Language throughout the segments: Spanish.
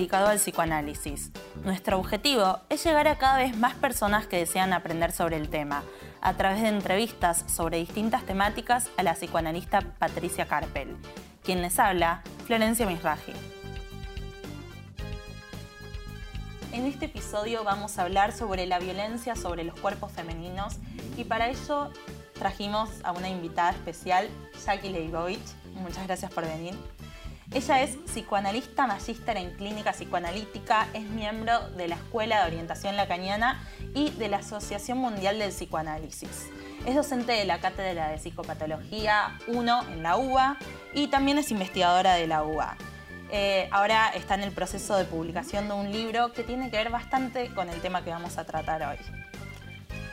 dedicado al psicoanálisis. Nuestro objetivo es llegar a cada vez más personas que desean aprender sobre el tema, a través de entrevistas sobre distintas temáticas a la psicoanalista Patricia Carpel. Quien les habla, Florencia Misraji. En este episodio vamos a hablar sobre la violencia sobre los cuerpos femeninos y para ello trajimos a una invitada especial, Jackie Leibovich. Muchas gracias por venir. Ella es psicoanalista magíster en clínica psicoanalítica, es miembro de la Escuela de Orientación Lacaniana y de la Asociación Mundial del Psicoanálisis. Es docente de la Cátedra de Psicopatología 1 en la UBA y también es investigadora de la UBA. Eh, ahora está en el proceso de publicación de un libro que tiene que ver bastante con el tema que vamos a tratar hoy.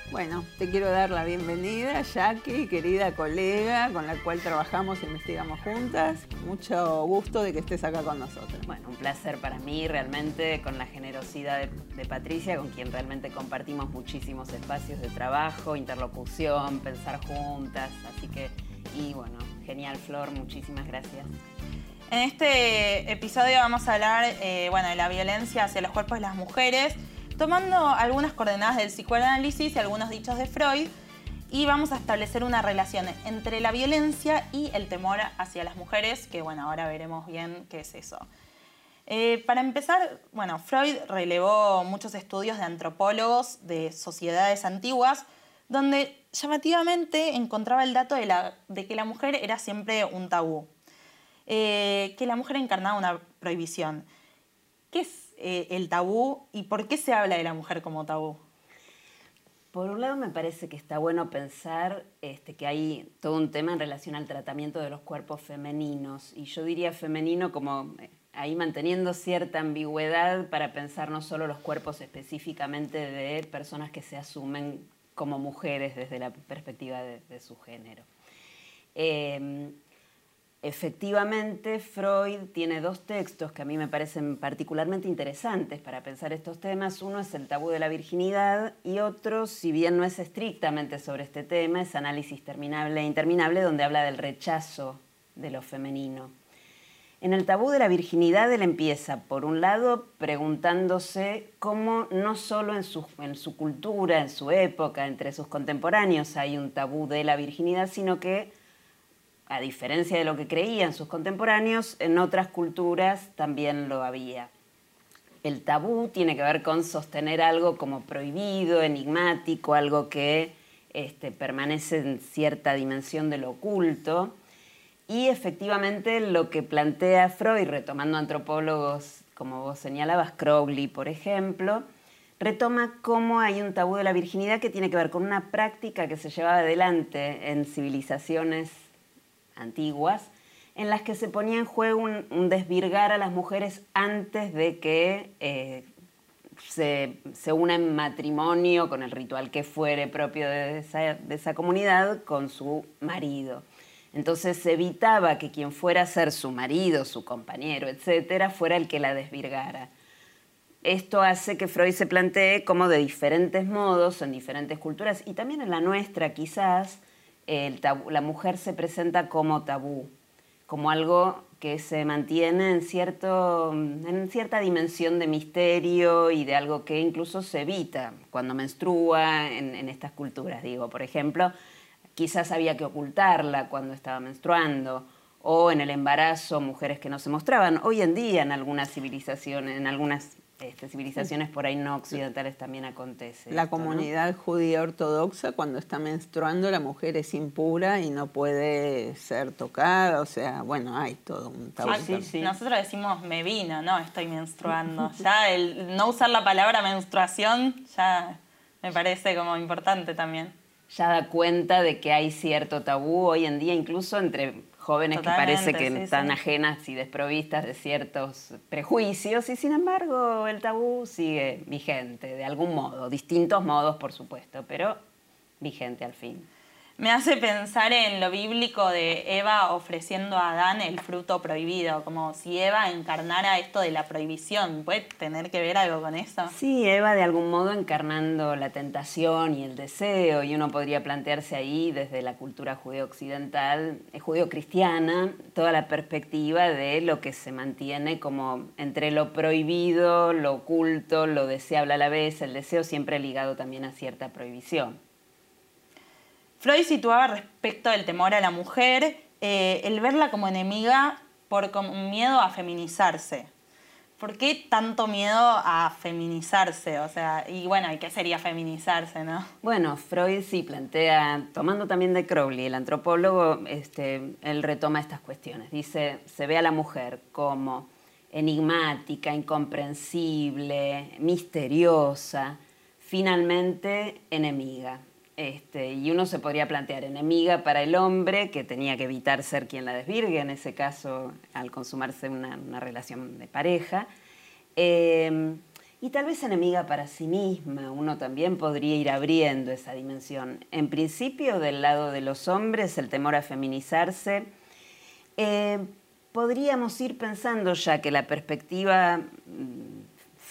Bueno, te quiero dar la bienvenida, Jackie, querida colega con la cual trabajamos e investigamos juntas. Mucho gusto de que estés acá con nosotros. Bueno, un placer para mí realmente con la generosidad de, de, Patricia, con quien realmente compartimos muchísimos espacios de trabajo, interlocución, pensar juntas. Así que, y bueno, genial Flor, muchísimas gracias. En este episodio vamos a hablar eh, bueno, de la violencia hacia los cuerpos de las mujeres tomando algunas coordenadas del psicoanálisis y algunos dichos de Freud, y vamos a establecer una relación entre la violencia y el temor hacia las mujeres, que bueno, ahora veremos bien qué es eso. Eh, para empezar, bueno, Freud relevó muchos estudios de antropólogos de sociedades antiguas, donde llamativamente encontraba el dato de, que la mujer era siempre un tabú, eh, que la mujer encarnaba una prohibición. ¿Qué es eh, el tabú y por qué se habla de la mujer como tabú? Por un lado me parece que está bueno pensar este, que hay todo un tema en relación al tratamiento de los cuerpos femeninos y yo diría femenino como eh, ahí manteniendo cierta ambigüedad para pensar no solo los cuerpos específicamente de personas que se asumen como mujeres desde la perspectiva de, su género. Eh, Efectivamente, Freud tiene dos textos que a mí me parecen particularmente interesantes para pensar estos temas. Uno es el tabú de la virginidad y otro, si bien no es estrictamente sobre este tema, es Análisis Terminable e Interminable, donde habla del rechazo de lo femenino. En el tabú de la virginidad él empieza, por un lado, preguntándose cómo no solo en su, en su cultura, en su época, entre sus contemporáneos hay un tabú de la virginidad, sino que a diferencia de lo que creían sus contemporáneos, en otras culturas también lo había. El tabú tiene que ver con sostener algo como prohibido, enigmático, algo que este, permanece en cierta dimensión de lo oculto. Y efectivamente lo que plantea Freud, retomando antropólogos como vos señalabas, Crowley, por ejemplo, retoma cómo hay un tabú de la virginidad que tiene que ver con una práctica que se llevaba adelante en civilizaciones antiguas, en las que se ponía en juego un, desvirgar a las mujeres antes de que eh, se, se, en matrimonio con el ritual que fuere propio de esa, comunidad con su marido. Entonces se evitaba que quien fuera a ser su marido, su compañero, etcétera, fuera el que la desvirgara. Esto hace que Freud se plantee como de diferentes modos, en diferentes culturas, y también en la nuestra quizás, la mujer se presenta como tabú, como algo que se mantiene en, cierto, en cierta dimensión de misterio y de algo que incluso se evita cuando menstrua en, en estas culturas. Digo, por ejemplo, quizás había que ocultarla cuando estaba menstruando o en el embarazo mujeres que no se mostraban. Hoy en día en algunas civilizaciones, en algunas este, civilizaciones por ahí no occidentales también acontece. La comunidad judía ortodoxa cuando está menstruando la mujer es impura y no puede ser tocada, o sea, bueno, hay todo un tabú. sí, sí. Nosotros decimos me vino, no, estoy menstruando. ya el no usar la palabra menstruación ya me parece como importante también. Ya da cuenta de que hay cierto tabú hoy en día, incluso entre jóvenes que parece que están ajenas y desprovistas de ciertos prejuicios y sin embargo el tabú sigue vigente de algún modo, distintos modos por supuesto, pero vigente al fin. Me hace pensar en lo bíblico de Eva ofreciendo a Adán el fruto prohibido, como si Eva encarnara esto de la prohibición. ¿Puede tener que ver algo con eso? Sí, Eva de algún modo encarnando la tentación y el deseo, y uno podría plantearse ahí desde la cultura judeo-occidental, eh, judeo-cristiana, toda la perspectiva de lo que se mantiene como entre lo prohibido, lo oculto, lo deseable a la vez, el deseo siempre ligado también a cierta prohibición. Freud situaba respecto del temor a la mujer eh, el verla como enemiga por miedo a feminizarse. ¿Por qué tanto miedo a feminizarse? O sea, y bueno, ¿y qué sería feminizarse, no? Bueno, Freud sí plantea, tomando también de Crowley, el antropólogo, este, él retoma estas cuestiones. Dice, se ve a la mujer como enigmática, incomprensible, misteriosa, finalmente enemiga. Este, y uno se podría plantear enemiga para el hombre, que tenía que evitar ser quien la desvirgue, en ese caso, al consumarse una, relación de pareja. Em, y tal vez enemiga para sí misma, uno también podría ir abriendo esa dimensión. En principio, del lado de los hombres, el temor a feminizarse. Eh, podríamos ir pensando ya que la perspectiva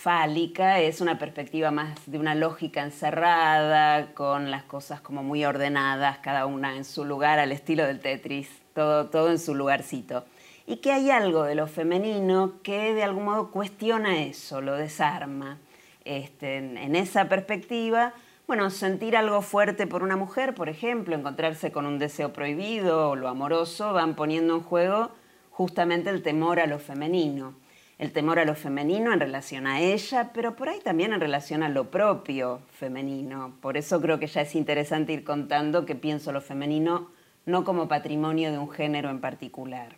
es una perspectiva más de una lógica encerrada, con las cosas como muy ordenadas, cada una en su lugar, al estilo del Tetris, todo, todo en su lugarcito. Y que hay algo de lo femenino que de algún modo cuestiona eso, lo desarma. Este, en esa perspectiva, bueno, sentir algo fuerte por una mujer, por ejemplo, encontrarse con un deseo prohibido o lo amoroso, van poniendo en juego justamente el temor a lo femenino el temor a lo femenino en relación a ella, pero por ahí también en relación a lo propio femenino. Por eso creo que ya es interesante ir contando que pienso lo femenino no como patrimonio de un género en particular,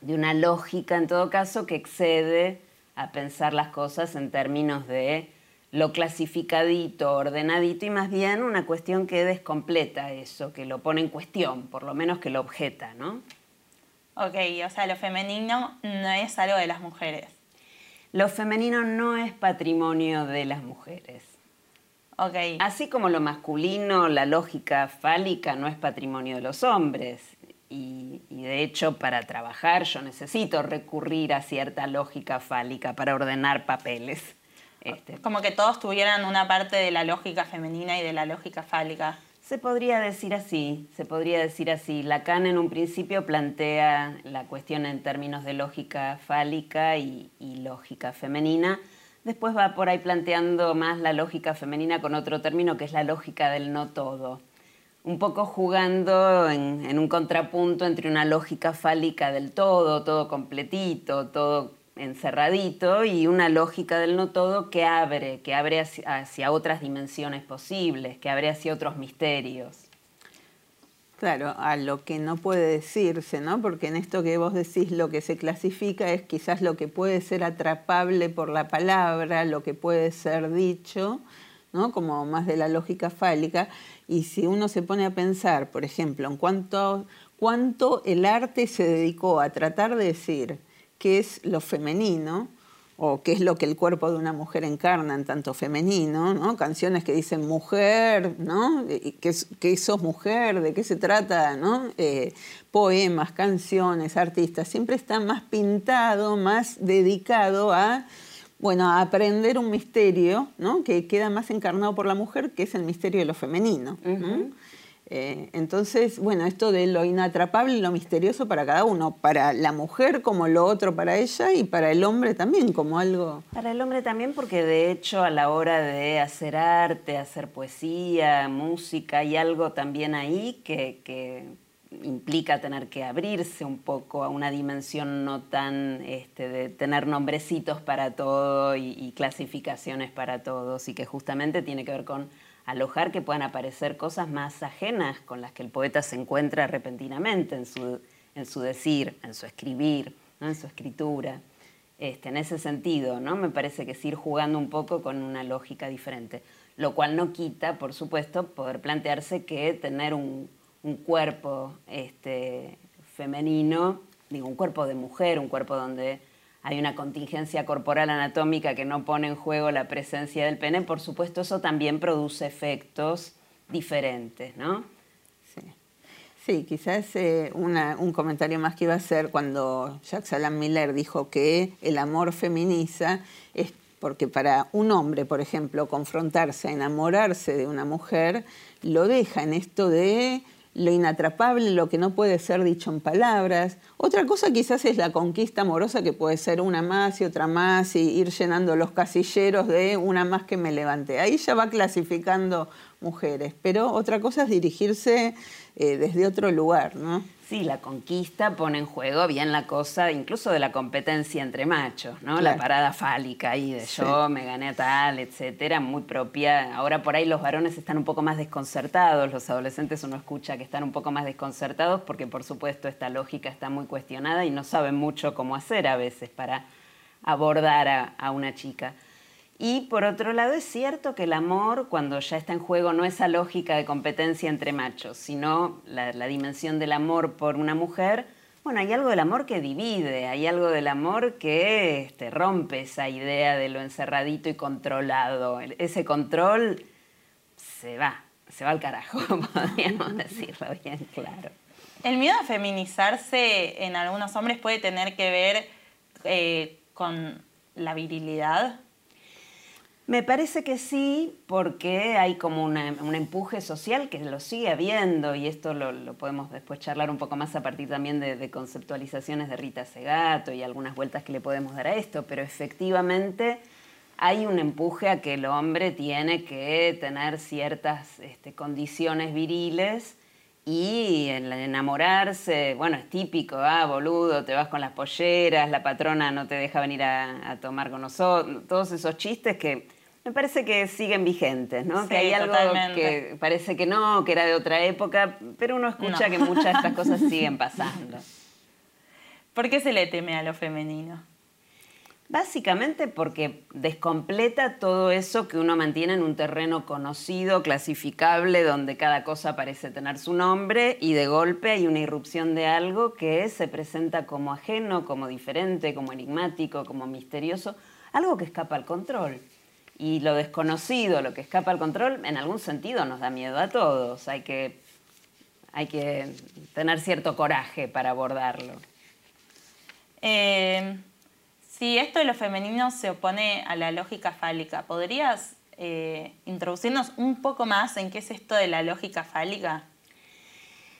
de una lógica en todo caso que excede a pensar las cosas en términos de lo clasificadito, ordenadito y más bien una cuestión que descompleta eso, que lo pone en cuestión, por lo menos que lo objeta, ¿no? Ok, o sea, lo femenino no es algo de las mujeres. Lo femenino no es patrimonio de las mujeres. Ok. Así como lo masculino, la lógica fálica no es patrimonio de los hombres. Y, de hecho, para trabajar yo necesito recurrir a cierta lógica fálica para ordenar papeles. Este. Como que todos tuvieran una parte de la lógica femenina y de la lógica fálica. Se podría decir así, se podría decir así. Lacan en un principio plantea la cuestión en términos de lógica fálica y, lógica femenina. Después va por ahí planteando más la lógica femenina con otro término que es la lógica del no todo. Un poco jugando en, en un contrapunto entre una lógica fálica del todo, todo completito, todo encerradito y una lógica del no todo que abre, que abre hacia, otras dimensiones posibles, que abre hacia otros misterios. Claro, a lo que no puede decirse, ¿no? Porque en esto que vos decís lo que se clasifica es quizás lo que puede ser atrapable por la palabra, lo que puede ser dicho, ¿no? Como más de la lógica fálica. Y si uno se pone a pensar, por ejemplo, en cuánto, cuánto el arte se dedicó a tratar de decir qué es lo femenino o qué es lo que el cuerpo de una mujer encarna en tanto femenino, ¿no? Canciones que dicen mujer, ¿no? ¿Qué, sos mujer? ¿De qué se trata? ¿no? Eh, poemas, canciones, artistas, siempre está más pintado, más dedicado a, bueno, a aprender un misterio, ¿no? Que queda más encarnado por la mujer, que es el misterio de lo femenino. Eh, entonces, bueno, esto de lo inatrapable y lo misterioso para cada uno, para la mujer como lo otro para ella y para el hombre también como algo... Para el hombre también porque de hecho a la hora de hacer arte, hacer poesía, música, hay algo también ahí que, implica tener que abrirse un poco a una dimensión no tan este, de tener nombrecitos para todo y clasificaciones para todos y que justamente tiene que ver con alojar que puedan aparecer cosas más ajenas con las que el poeta se encuentra repentinamente en su, en su decir, en su escribir, en su escritura. Este, en ese sentido, ¿no? me parece que es ir jugando un poco con una lógica diferente, lo cual no quita, por supuesto, poder plantearse que tener un, un cuerpo este, femenino, digo, un cuerpo de mujer, un cuerpo donde hay una contingencia corporal anatómica que no pone en juego la presencia del pene, por supuesto eso también produce efectos diferentes, ¿no? Sí, quizás eh, un comentario más que iba a hacer cuando Jacques Alain Miller dijo que el amor feminiza, es porque para un hombre, por ejemplo, confrontarse, enamorarse de una mujer, lo deja en esto de lo inatrapable, lo que no puede ser dicho en palabras. Otra cosa quizás es la conquista amorosa, que puede ser una más y otra más, y ir llenando los casilleros de una más que me levante. Ahí ya va clasificando mujeres, pero otra cosa es dirigirse eh, desde otro lugar, ¿no? Sí, la conquista pone en juego bien la cosa, incluso de la competencia entre machos, ¿no? La parada fálica ahí de yo me gané a tal, etcétera, muy propia. Ahora por ahí los varones están un poco más desconcertados, los adolescentes uno escucha que están un poco más desconcertados porque por supuesto esta lógica está muy cuestionada y no saben mucho cómo hacer a veces para abordar a una chica. Y por otro lado es cierto que el amor, cuando ya está en juego, no esa lógica de competencia entre machos, sino la, dimensión del amor por una mujer. Bueno, hay algo del amor que divide, hay algo del amor que este, rompe esa idea de lo encerradito y controlado. Ese control se va, se va al carajo, podríamos decirlo bien claro. El miedo a feminizarse en algunos hombres puede tener que ver eh, con la virilidad. Me parece que sí, porque hay como un empuje social que lo sigue habiendo y esto lo, podemos después charlar un poco más a partir también de, conceptualizaciones de Rita Segato y algunas vueltas que le podemos dar a esto, pero efectivamente hay un empuje a que el hombre tiene que tener ciertas este, condiciones viriles y el enamorarse, bueno, es típico, ah, boludo, te vas con las polleras, la patrona no te deja venir a, a tomar con nosotros, todos esos chistes que me parece que siguen vigentes, ¿no? que hay algo que parece que no, que era de otra época, pero uno escucha que muchas de estas cosas siguen pasando. ¿Por qué se le teme a lo femenino? Básicamente porque descompleta todo eso que uno mantiene en un terreno conocido, clasificable, donde cada cosa parece tener su nombre y de golpe hay una irrupción de algo que se presenta como ajeno, como diferente, como enigmático, como misterioso, algo que escapa al control. Y lo desconocido, lo que escapa al control, en algún sentido nos da miedo a todos. Hay que, hay que tener cierto coraje para abordarlo. Eh, si esto de lo femenino se opone a la lógica fálica, ¿podrías eh, introducirnos un poco más en qué es esto de la lógica fálica?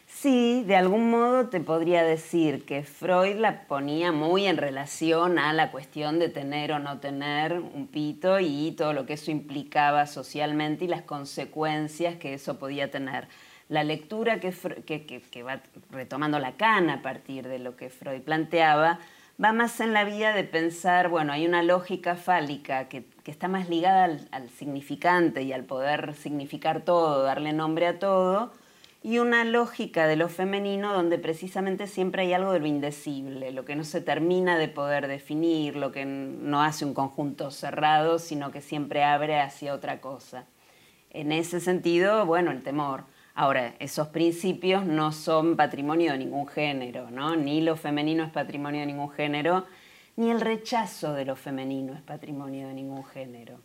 Sí, de algún modo te podría decir que Freud la ponía muy en relación a la cuestión de tener o no tener un pito y todo lo que eso implicaba socialmente y las consecuencias que eso podía tener. La lectura que, va retomando la cana a partir de lo que Freud planteaba va más en la vía de pensar, bueno, hay una lógica fálica que, está más ligada al significante y al poder significar todo, darle nombre a todo, y una lógica de lo femenino donde precisamente siempre hay algo de lo indecible, lo que no se termina de poder definir, lo que no hace un conjunto cerrado, sino que siempre abre hacia otra cosa. En ese sentido, bueno, el temor. Ahora, esos principios no son patrimonio de ningún género, ¿no? Ni lo femenino es patrimonio de ningún género, ni el rechazo de lo femenino es patrimonio de ningún género.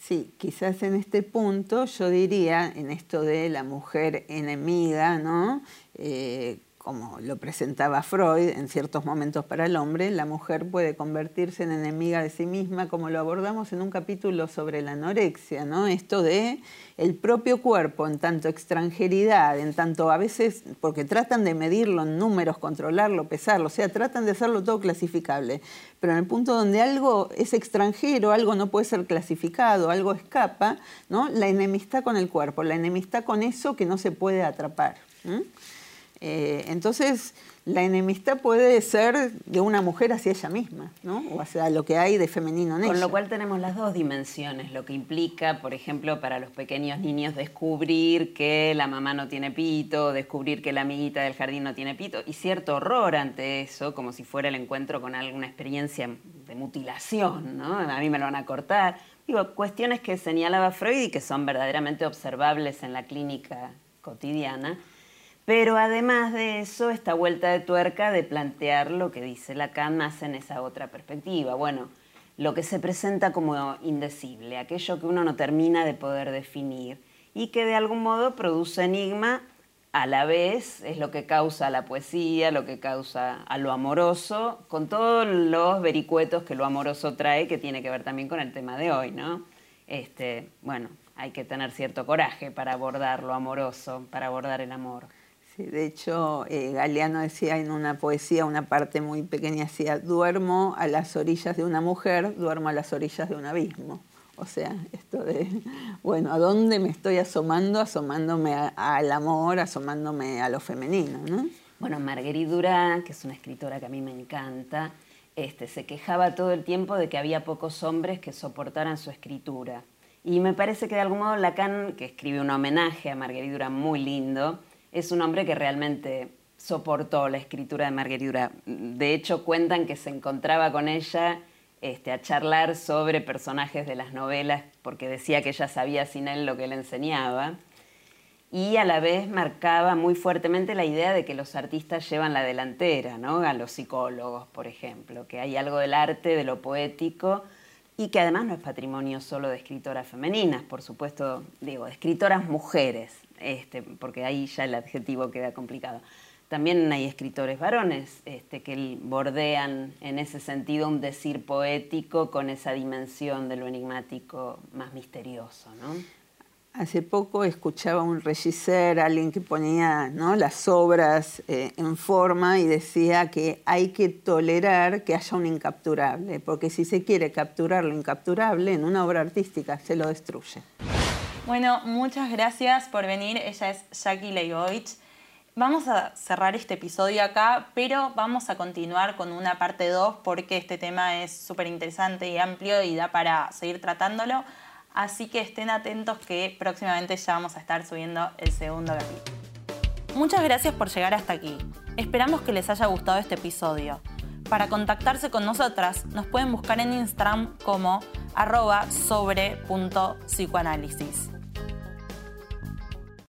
Sí, quizás en este punto yo diría, en esto de la mujer enemiga, ¿no? Eh, como lo presentaba Freud en ciertos momentos para el hombre, la mujer puede convertirse en enemiga de sí misma, como lo abordamos en un capítulo sobre la anorexia, ¿no? Esto de el propio cuerpo en tanto extranjeridad, en tanto a veces, porque tratan de medirlo en números, controlarlo, pesarlo, o sea, tratan de hacerlo todo clasificable, pero en el punto donde algo es extranjero, algo no puede ser clasificado, algo escapa, ¿no? La enemistad con el cuerpo, la enemistad con eso que no se puede atrapar. Eh, entonces, la enemistad puede ser de una mujer hacia ella misma, ¿no? O hacia lo que hay de femenino en ella. Con lo cual tenemos las dos dimensiones, lo que implica, por ejemplo, para los pequeños niños descubrir que la mamá no tiene pito, descubrir que la amiguita del jardín no tiene pito, y cierto horror ante eso, como si fuera el encuentro con alguna experiencia de mutilación, ¿no? A mí me lo van a cortar. Digo, cuestiones que señalaba Freud y que son verdaderamente observables en la clínica cotidiana pero además de eso, esta vuelta de tuerca de plantear lo que dice Lacan más en esa otra perspectiva. Bueno, lo que se presenta como indecible, aquello que uno no termina de poder definir y que de algún modo produce enigma a la vez es lo que causa la poesía, lo que causa a lo amoroso, con todos los vericuetos que lo amoroso trae, que tiene que ver también con el tema de hoy, ¿no? Este, bueno, hay que tener cierto coraje para abordar lo amoroso, para abordar el amor. Sí, de hecho, eh, Galeano decía en una poesía, una parte muy pequeña, decía, duermo a las orillas de una mujer, duermo a las orillas de un abismo. O sea, esto de, bueno, ¿a dónde me estoy asomando? Asomándome al amor, asomándome a lo femenino, ¿no? Bueno, Marguerite Durán, que es una escritora que a mí me encanta, este, se quejaba todo el tiempo de que había pocos hombres que soportaran su escritura. Y me parece que de algún modo Lacan, que escribe un homenaje a Marguerite Durán muy lindo, es un hombre que realmente soportó la escritura de Marguerite. De hecho, cuentan que se encontraba con ella este, a charlar sobre personajes de las novelas, porque decía que ella sabía sin él lo que él enseñaba, y a la vez marcaba muy fuertemente la idea de que los artistas llevan la delantera, ¿no? a los psicólogos, por ejemplo, que hay algo del arte, de lo poético, y que además no es patrimonio solo de escritoras femeninas, por supuesto, digo, de escritoras mujeres, este, porque ahí ya el adjetivo queda complicado también hay escritores varones este, que bordean en ese sentido un decir poético con esa dimensión de lo enigmático más misterioso. ¿no? Hace poco escuchaba un regisseur, alguien que ponía ¿no? las obras eh, en forma y decía que hay que tolerar que haya un incapturable, porque si se quiere capturar lo incapturable en una obra artística se lo destruye. Bueno, muchas gracias por venir. Ella es Jackie Leibovich. Vamos a cerrar este episodio acá, pero vamos a continuar con una parte 2 porque este tema es súper interesante y amplio y da para seguir tratándolo. Así que estén atentos que próximamente ya vamos a estar subiendo el segundo capítulo. Muchas gracias por llegar hasta aquí. Esperamos que les haya gustado este episodio. Para contactarse con nosotras nos pueden buscar en Instagram como arroba sobre.psicoanálisis.